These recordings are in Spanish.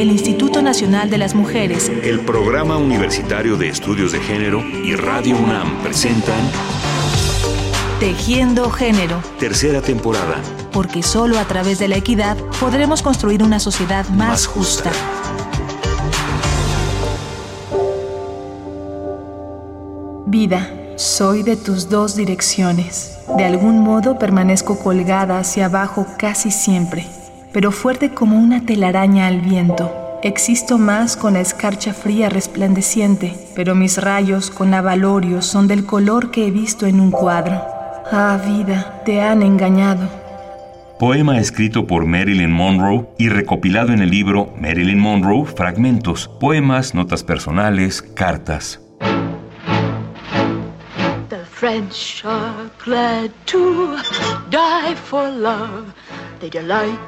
el Instituto Nacional de las Mujeres, el Programa Universitario de Estudios de Género y Radio UNAM presentan Tejiendo Género. Tercera temporada. Porque solo a través de la equidad podremos construir una sociedad más, justa. Vida, soy de tus dos direcciones. De algún modo permanezco colgada hacia abajo casi siempre, pero fuerte como una telaraña al viento. Existo más con la escarcha fría resplandeciente, pero mis rayos con avalorio son del color que he visto en un cuadro. Ah, vida, te han engañado. Poema escrito por Marilyn Monroe y recopilado en el libro Marilyn Monroe Fragmentos, poemas, notas personales, cartas. French are glad to die for love. They delight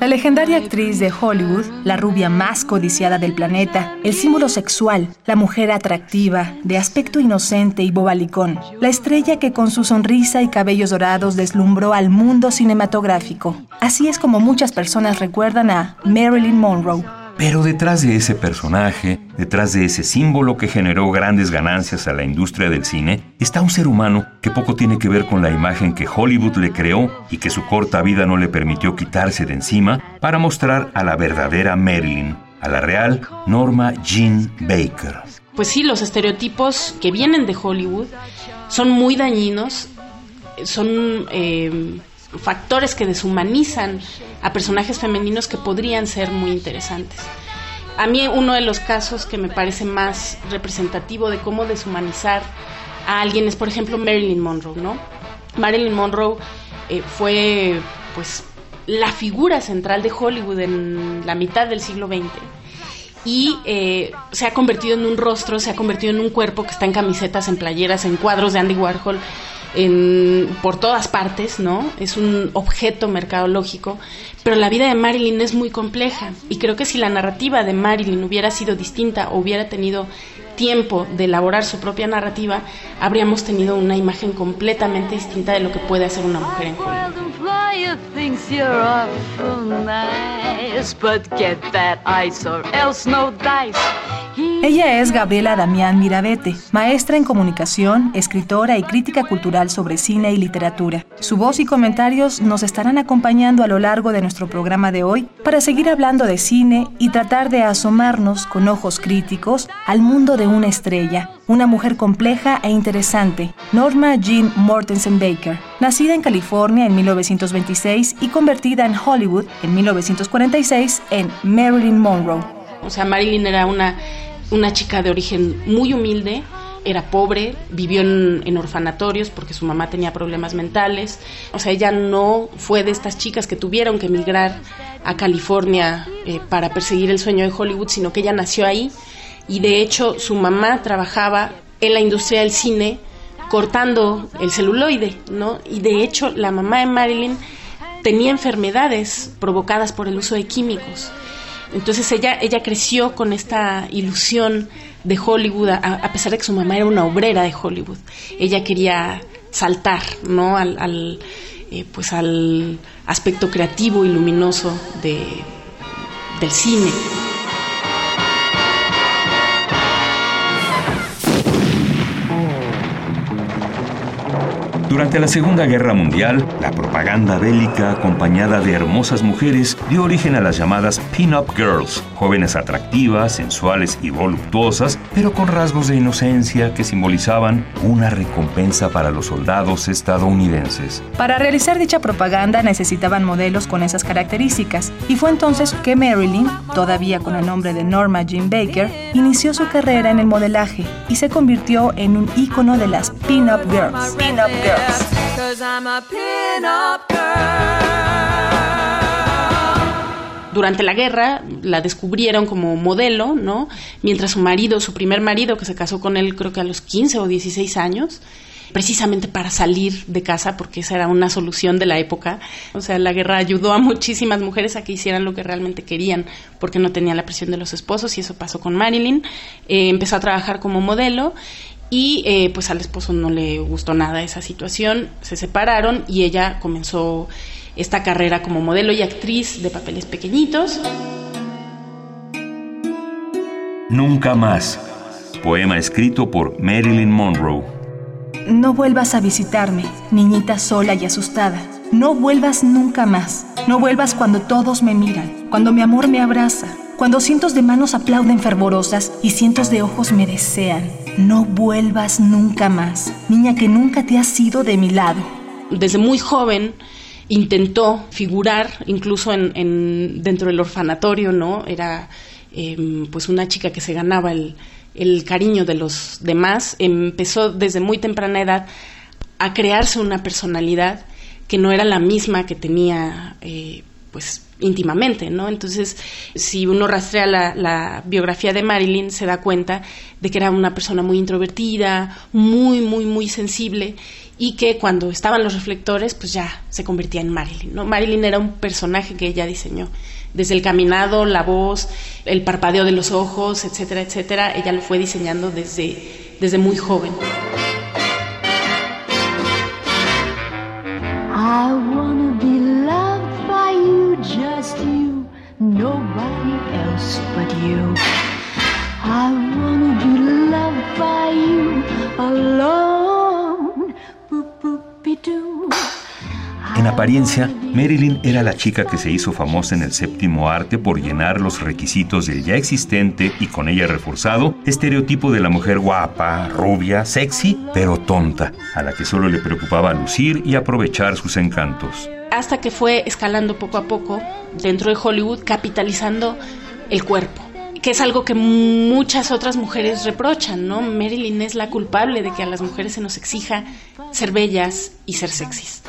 La legendaria actriz de Hollywood, la rubia más codiciada del planeta, el símbolo sexual, la mujer atractiva, de aspecto inocente y bobalicón, la estrella que con su sonrisa y cabellos dorados deslumbró al mundo cinematográfico. Así es como muchas personas recuerdan a Marilyn Monroe. Pero detrás de ese personaje, detrás de ese símbolo que generó grandes ganancias a la industria del cine, está un ser humano que poco tiene que ver con la imagen que Hollywood le creó y que su corta vida no le permitió quitarse de encima para mostrar a la verdadera Marilyn, a la real Norma Jean Baker. Pues sí, los estereotipos que vienen de Hollywood son muy dañinos, son... Eh, factores que deshumanizan a personajes femeninos que podrían ser muy interesantes. A mí uno de los casos que me parece más representativo de cómo deshumanizar a alguien es, por ejemplo, Marilyn Monroe, ¿no? Marilyn Monroe eh, fue, pues, la figura central de Hollywood en la mitad del siglo XX y eh, se ha convertido en un rostro, se ha convertido en un cuerpo que está en camisetas, en playeras, en cuadros de Andy Warhol, por todas partes, ¿no? Es un objeto mercadológico, pero la vida de Marilyn es muy compleja. Y creo que si la narrativa de Marilyn hubiera sido distinta o hubiera tenido tiempo de elaborar su propia narrativa, habríamos tenido una imagen completamente distinta de lo que puede hacer una mujer en ella es Gabriela Damián Mirabete, maestra en comunicación, escritora y crítica cultural sobre cine y literatura. Su voz y comentarios nos estarán acompañando a lo largo de nuestro programa de hoy para seguir hablando de cine y tratar de asomarnos con ojos críticos al mundo de una estrella, una mujer compleja e interesante, Norma Jean Mortensen Baker, nacida en California en 1926 y convertida en Hollywood en 1946 en Marilyn Monroe. O sea, Marilyn era una una chica de origen muy humilde, era pobre, vivió en, orfanatorios porque su mamá tenía problemas mentales. O sea, ella no fue de estas chicas que tuvieron que emigrar a California eh, para perseguir el sueño de Hollywood, sino que ella nació ahí y de hecho su mamá trabajaba en la industria del cine cortando el celuloide, ¿no? Y de hecho la mamá de Marilyn tenía enfermedades provocadas por el uso de químicos. Entonces ella, ella creció con esta ilusión de Hollywood, a, pesar de que su mamá era una obrera de Hollywood. Ella quería saltar, ¿no? Al, eh, pues al aspecto creativo y luminoso de, del cine. Durante la Segunda Guerra Mundial, la propaganda bélica acompañada de hermosas mujeres dio origen a las llamadas pin-up girls, jóvenes atractivas, sensuales y voluptuosas, pero con rasgos de inocencia que simbolizaban una recompensa para los soldados estadounidenses. Para realizar dicha propaganda necesitaban modelos con esas características, y fue entonces que Marilyn, todavía con el nombre de Norma Jean Baker, inició su carrera en el modelaje y se convirtió en un ícono de las pin-up girls. Durante la guerra la descubrieron como modelo, ¿no? Mientras su marido, su primer marido, que se casó con él creo que a los 15 o 16 años, precisamente para salir de casa, porque esa era una solución de la época. O sea, la guerra ayudó a muchísimas mujeres a que hicieran lo que realmente querían, porque no tenían la presión de los esposos, y eso pasó con Marilyn. Eh, empezó a trabajar como modelo y eh, pues al esposo no le gustó nada esa situación, se separaron y ella comenzó esta carrera como modelo y actriz de papeles pequeñitos. Nunca más. Poema escrito por Marilyn Monroe. No vuelvas a visitarme, niñita sola y asustada. No vuelvas nunca más. No vuelvas cuando todos me miran, cuando mi amor me abraza, cuando cientos de manos aplauden fervorosas y cientos de ojos me desean. No vuelvas nunca más, niña que nunca te has ido de mi lado. Desde muy joven intentó figurar incluso en, dentro del orfanatorio, ¿no? Era em, pues una chica que se ganaba el, el cariño de los demás. Empezó desde muy temprana edad a crearse una personalidad que no era la misma que tenía eh, pues íntimamente, ¿no? Entonces, si uno rastrea la, biografía de Marilyn, se da cuenta de que era una persona muy introvertida, muy, muy, muy sensible, y que cuando estaban los reflectores, pues ya se convertía en Marilyn, ¿no? Marilyn era un personaje que ella diseñó. Desde el caminado, la voz, el parpadeo de los ojos, etcétera, etcétera, ella lo fue diseñando desde, desde muy joven. En apariencia, Marilyn era la chica que se hizo famosa en el séptimo arte por llenar los requisitos del ya existente y con ella reforzado estereotipo de la mujer guapa, rubia, sexy, pero tonta, a la que solo le preocupaba lucir y aprovechar sus encantos. Hasta que fue escalando poco a poco dentro de Hollywood, capitalizando el cuerpo que es algo que muchas otras mujeres reprochan, ¿no? Marilyn es la culpable de que a las mujeres se nos exija ser bellas y ser sexys.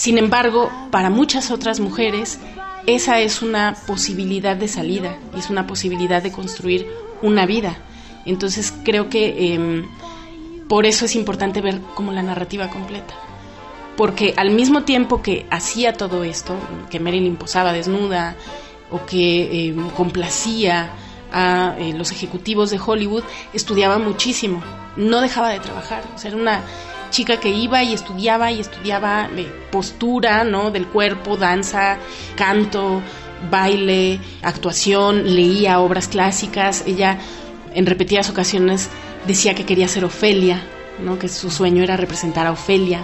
Sin embargo, para muchas otras mujeres, esa es una posibilidad de salida, es una posibilidad de construir una vida. Entonces creo que em, por eso es importante ver como la narrativa completa. Porque al mismo tiempo que hacía todo esto, que Marilyn posaba desnuda o que em, complacía a eh, los ejecutivos de Hollywood, estudiaba muchísimo, no dejaba de trabajar. O sea, era una chica que iba y estudiaba y estudiaba postura, ¿no? Del cuerpo, danza, canto, baile, actuación, leía obras clásicas. Ella en repetidas ocasiones decía que quería ser Ofelia, ¿no? Que su sueño era representar a Ofelia,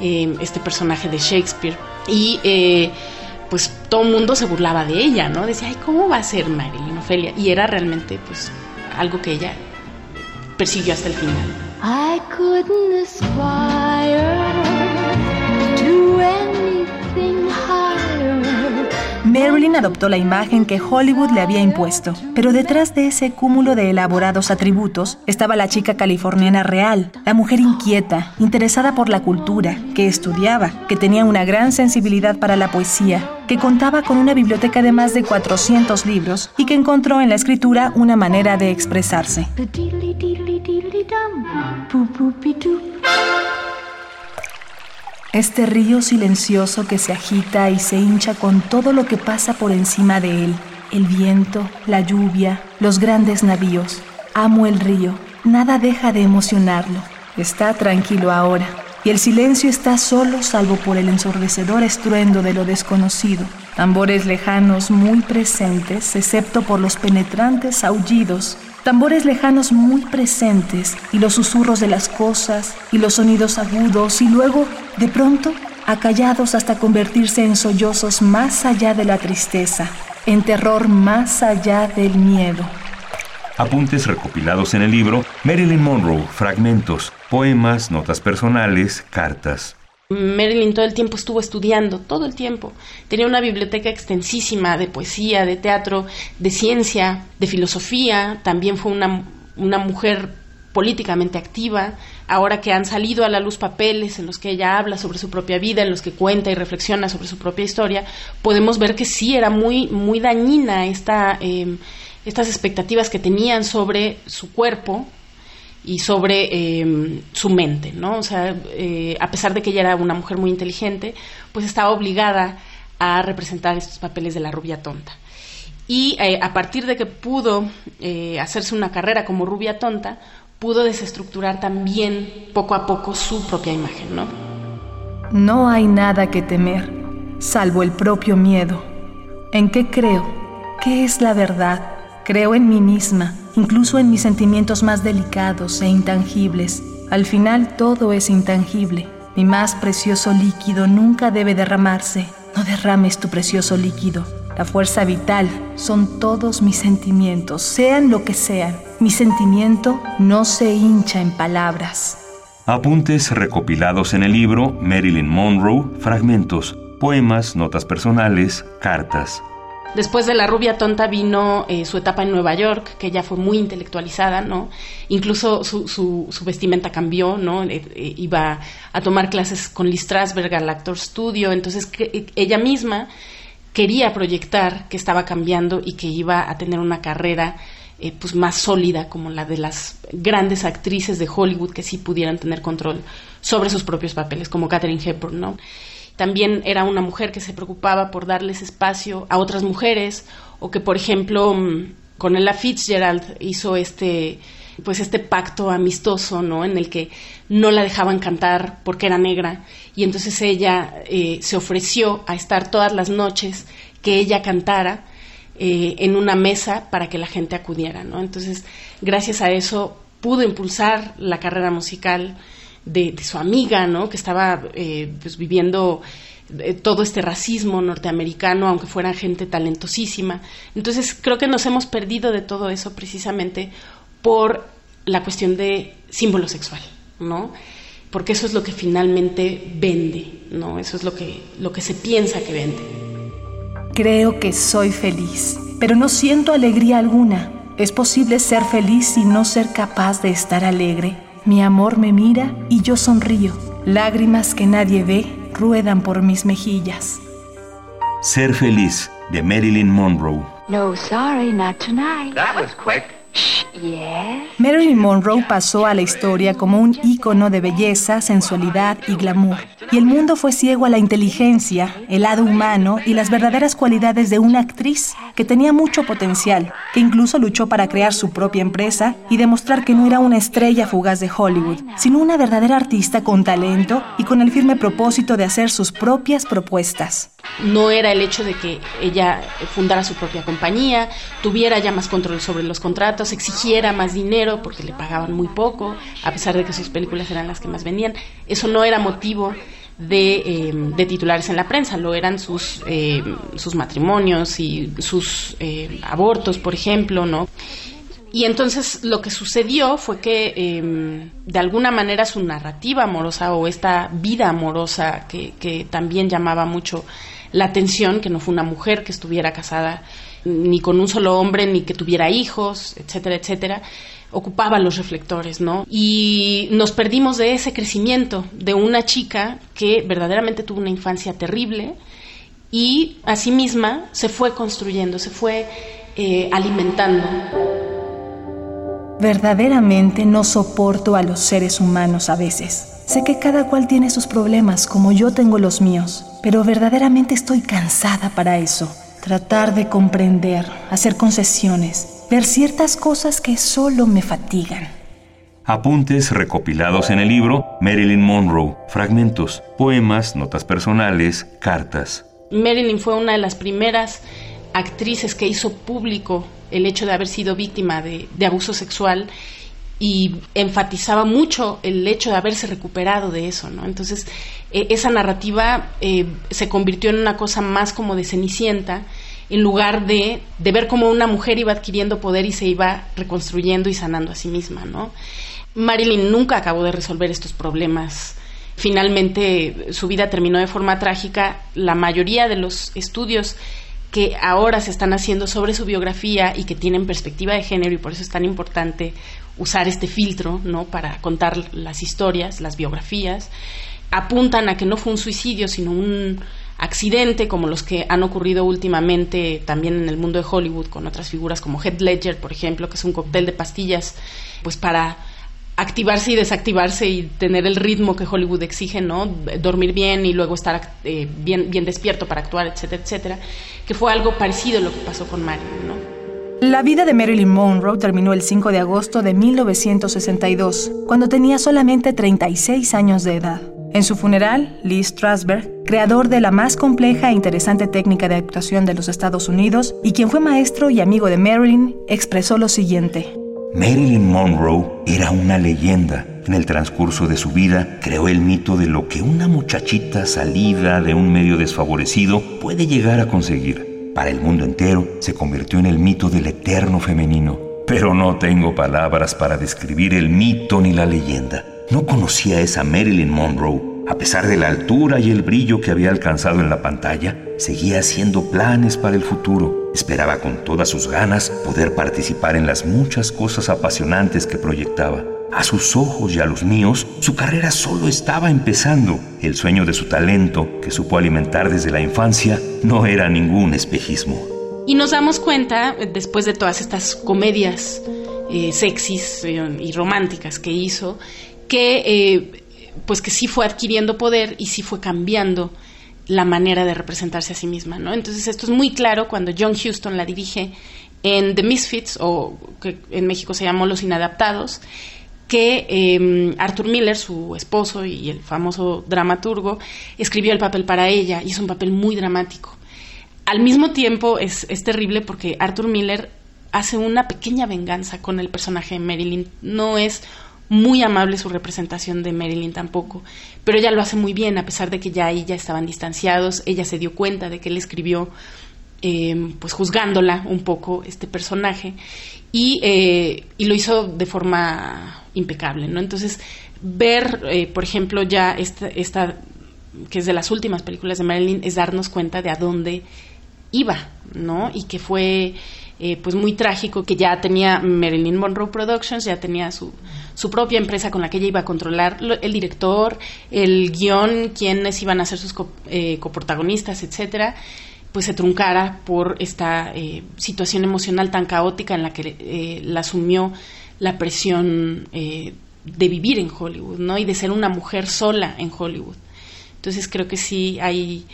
eh, este personaje de Shakespeare. Y eh, pues todo el mundo se burlaba de ella, ¿no? Decía, ay, ¿cómo va a ser Marilyn Ofelia? Y era realmente pues algo que ella persiguió hasta el final. I couldn't aspire Adoptó la imagen que Hollywood le había impuesto, pero detrás de ese cúmulo de elaborados atributos estaba la chica californiana real, la mujer inquieta, interesada por la cultura, que estudiaba, que tenía una gran sensibilidad para la poesía, que contaba con una biblioteca de más de 400 libros y que encontró en la escritura una manera de expresarse. Este río silencioso que se agita y se hincha con todo lo que pasa por encima de él, el viento, la lluvia, los grandes navíos. Amo el río, nada deja de emocionarlo. Está tranquilo ahora, y el silencio está solo salvo por el ensordecedor estruendo de lo desconocido. Tambores lejanos muy presentes, excepto por los penetrantes aullidos tambores lejanos muy presentes y los susurros de las cosas y los sonidos agudos y luego, de pronto, acallados hasta convertirse en sollozos más allá de la tristeza, en terror más allá del miedo. Apuntes recopilados en el libro Marilyn Monroe, fragmentos, poemas, notas personales, cartas. Marilyn todo el tiempo estuvo estudiando, todo el tiempo. Tenía una biblioteca extensísima de poesía, de teatro, de ciencia, de filosofía. También fue una, una mujer políticamente activa. Ahora que han salido a la luz papeles en los que ella habla sobre su propia vida, en los que cuenta y reflexiona sobre su propia historia, podemos ver que sí era muy, muy dañina esta, eh, estas expectativas que tenían sobre su cuerpo, y sobre em, su mente, ¿no? O sea, eh, a pesar de que ella era una mujer muy inteligente, pues estaba obligada a representar estos papeles de la rubia tonta. Y eh, a partir de que pudo eh, hacerse una carrera como rubia tonta, pudo desestructurar también poco a poco su propia imagen, ¿no? No hay nada que temer. salvo el propio miedo. ¿En qué creo? ¿Qué es la verdad? Creo en mí misma, incluso en mis sentimientos más delicados e intangibles. Al final todo es intangible. Mi más precioso líquido nunca debe derramarse. No derrames tu precioso líquido. La fuerza vital son todos mis sentimientos, sean lo que sean. Mi sentimiento no se hincha en palabras. Apuntes recopilados en el libro Marilyn Monroe, fragmentos, poemas, notas personales, cartas. Después de La rubia tonta vino eh, su etapa en Nueva York, que ya fue muy intelectualizada, ¿no? Incluso su, su, vestimenta cambió, ¿no? Eh, eh, iba a tomar clases con Lee Strasberg al Actor Studio, entonces ella misma quería proyectar que estaba cambiando y que iba a tener una carrera pues más sólida como la de las grandes actrices de Hollywood que sí pudieran tener control sobre sus propios papeles, como Katherine Hepburn, ¿no? También era una mujer que se preocupaba por darles espacio a otras mujeres o que por ejemplo mm, con Ella Fitzgerald hizo este pues este pacto amistoso no en el que no la dejaban cantar porque era negra y entonces ella eh, se ofreció a estar todas las noches que ella cantara eh, en una mesa para que la gente acudiera no entonces gracias a eso pudo impulsar la carrera musical de, su amiga, ¿no? Que estaba eh, pues, viviendo eh, todo este racismo norteamericano, aunque fuera gente talentosísima. Entonces creo que nos hemos perdido de todo eso precisamente por la cuestión de símbolo sexual, ¿no? Porque eso es lo que finalmente vende, ¿no? Eso es lo que, lo que se piensa que vende. Creo que soy feliz, pero no siento alegría alguna. ¿Es posible ser feliz y no ser capaz de estar alegre? Mi amor me mira y yo sonrío. Lágrimas que nadie ve ruedan por mis mejillas. Ser feliz de Marilyn Monroe. No, sorry, not tonight. That was quick. Marilyn Monroe pasó a la historia como un ícono de belleza, sensualidad y glamour. Y el mundo fue ciego a la inteligencia, el lado humano y las verdaderas cualidades de una actriz que tenía mucho potencial, que incluso luchó para crear su propia empresa y demostrar que no era una estrella fugaz de Hollywood, sino una verdadera artista con talento y con el firme propósito de hacer sus propias propuestas no era el hecho de que ella fundara su propia compañía, tuviera ya más control sobre los contratos, exigiera más dinero porque le pagaban muy poco, a pesar de que sus películas eran las que más vendían. Eso no era motivo de, eh, titulares en la prensa, lo eran sus, eh, sus matrimonios y sus eh, abortos, por ejemplo, ¿no? Y entonces lo que sucedió fue que em, de alguna manera su narrativa amorosa o esta vida amorosa que también llamaba mucho la atención, que no fue una mujer que estuviera casada ni con un solo hombre, ni que tuviera hijos, etcétera, etcétera, ocupaba los reflectores, ¿no? Y nos perdimos de ese crecimiento de una chica que verdaderamente tuvo una infancia terrible y asimisma se fue construyendo, se fue eh, alimentando. Verdaderamente no soporto a los seres humanos a veces. Sé que cada cual tiene sus problemas como yo tengo los míos, pero verdaderamente estoy cansada para eso. Tratar de comprender, hacer concesiones, ver ciertas cosas que solo me fatigan. Apuntes recopilados en el libro Marilyn Monroe, fragmentos, poemas, notas personales, cartas. Marilyn fue una de las primeras actrices que hizo público el hecho de haber sido víctima de, abuso sexual y enfatizaba mucho el hecho de haberse recuperado de eso, ¿no? Entonces, eh, esa narrativa eh, se convirtió en una cosa más como de cenicienta, en lugar de, de, ver cómo una mujer iba adquiriendo poder y se iba reconstruyendo y sanando a sí misma, ¿no? Marilyn nunca acabó de resolver estos problemas. Finalmente, su vida terminó de forma trágica. La mayoría de los estudios que ahora se están haciendo sobre su biografía y que tienen perspectiva de género y por eso es tan importante usar este filtro, ¿no? Para contar las historias, las biografías, apuntan a que no fue un suicidio, sino un accidente como los que han ocurrido últimamente también en el mundo de Hollywood con otras figuras como Heath Ledger, por ejemplo, que es un cóctel de pastillas, pues para activarse y desactivarse y tener el ritmo que Hollywood exige, ¿no? Dormir bien y luego estar eh, bien, bien despierto para actuar, etcétera, etcétera, que fue algo parecido a lo que pasó con Marilyn, ¿no? La vida de Marilyn Monroe terminó el 5 de agosto de 1962, cuando tenía solamente 36 años de edad. En su funeral, Lee Strasberg, creador de la más compleja e interesante técnica de actuación de los Estados Unidos y quien fue maestro y amigo de Marilyn, expresó lo siguiente. Marilyn Monroe era una leyenda. En el transcurso de su vida creó el mito de lo que una muchachita salida de un medio desfavorecido puede llegar a conseguir. Para el mundo entero se convirtió en el mito del eterno femenino. Pero no tengo palabras para describir el mito ni la leyenda. No conocía a esa Marilyn Monroe. A pesar de la altura y el brillo que había alcanzado en la pantalla, seguía haciendo planes para el futuro. Esperaba con todas sus ganas poder participar en las muchas cosas apasionantes que proyectaba. A sus ojos y a los míos, su carrera solo estaba empezando. El sueño de su talento, que supo alimentar desde la infancia, no era ningún espejismo. Y nos damos cuenta, después de todas estas comedias eh, sexys eh, y románticas que hizo, que eh, pues que sí fue adquiriendo poder y sí fue cambiando la manera de representarse a sí misma, ¿no? Entonces esto es muy claro cuando John Huston la dirige en The Misfits, o que en México se llamó Los Inadaptados, que em, Arthur Miller, su esposo y el famoso dramaturgo, escribió el papel para ella y es un papel muy dramático. Al mismo tiempo es, es terrible porque Arthur Miller hace una pequeña venganza con el personaje de Marilyn. No es muy amable su representación de Marilyn tampoco, pero ella lo hace muy bien, a pesar de que ya ahí ya estaban distanciados, ella se dio cuenta de que él escribió, eh, pues juzgándola un poco este personaje, y, eh, y, lo hizo de forma impecable, ¿no? Entonces, ver, eh, por ejemplo, ya esta, esta, que es de las últimas películas de Marilyn, es darnos cuenta de a dónde iba, ¿no? Y que fue eh, pues muy trágico que ya tenía Marilyn Monroe Productions, ya tenía su, su propia empresa con la que ella iba a controlar el director, el guion, quiénes iban a ser sus eh, coprotagonistas, etcétera, pues se truncara por esta eh, situación emocional tan caótica en la que la asumió la presión de vivir en Hollywood, ¿no? Y de ser una mujer sola en Hollywood. Entonces creo que sí hay,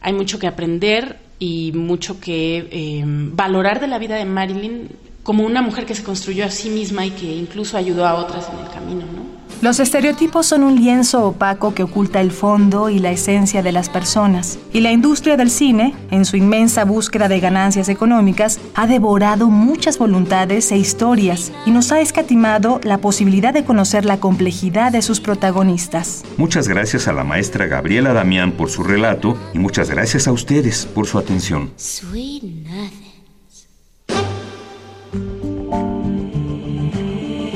hay mucho que aprender y mucho que eh, valorar de la vida de Marilyn como una mujer que se construyó a sí misma y que incluso ayudó a otras en el camino, ¿no? Los estereotipos son un lienzo opaco que oculta el fondo y la esencia de las personas. Y la industria del cine, en su inmensa búsqueda de ganancias económicas, ha devorado muchas voluntades e historias y nos ha escatimado la posibilidad de conocer la complejidad de sus protagonistas. Muchas gracias a la maestra Gabriela Damián por su relato y muchas gracias a ustedes por su atención.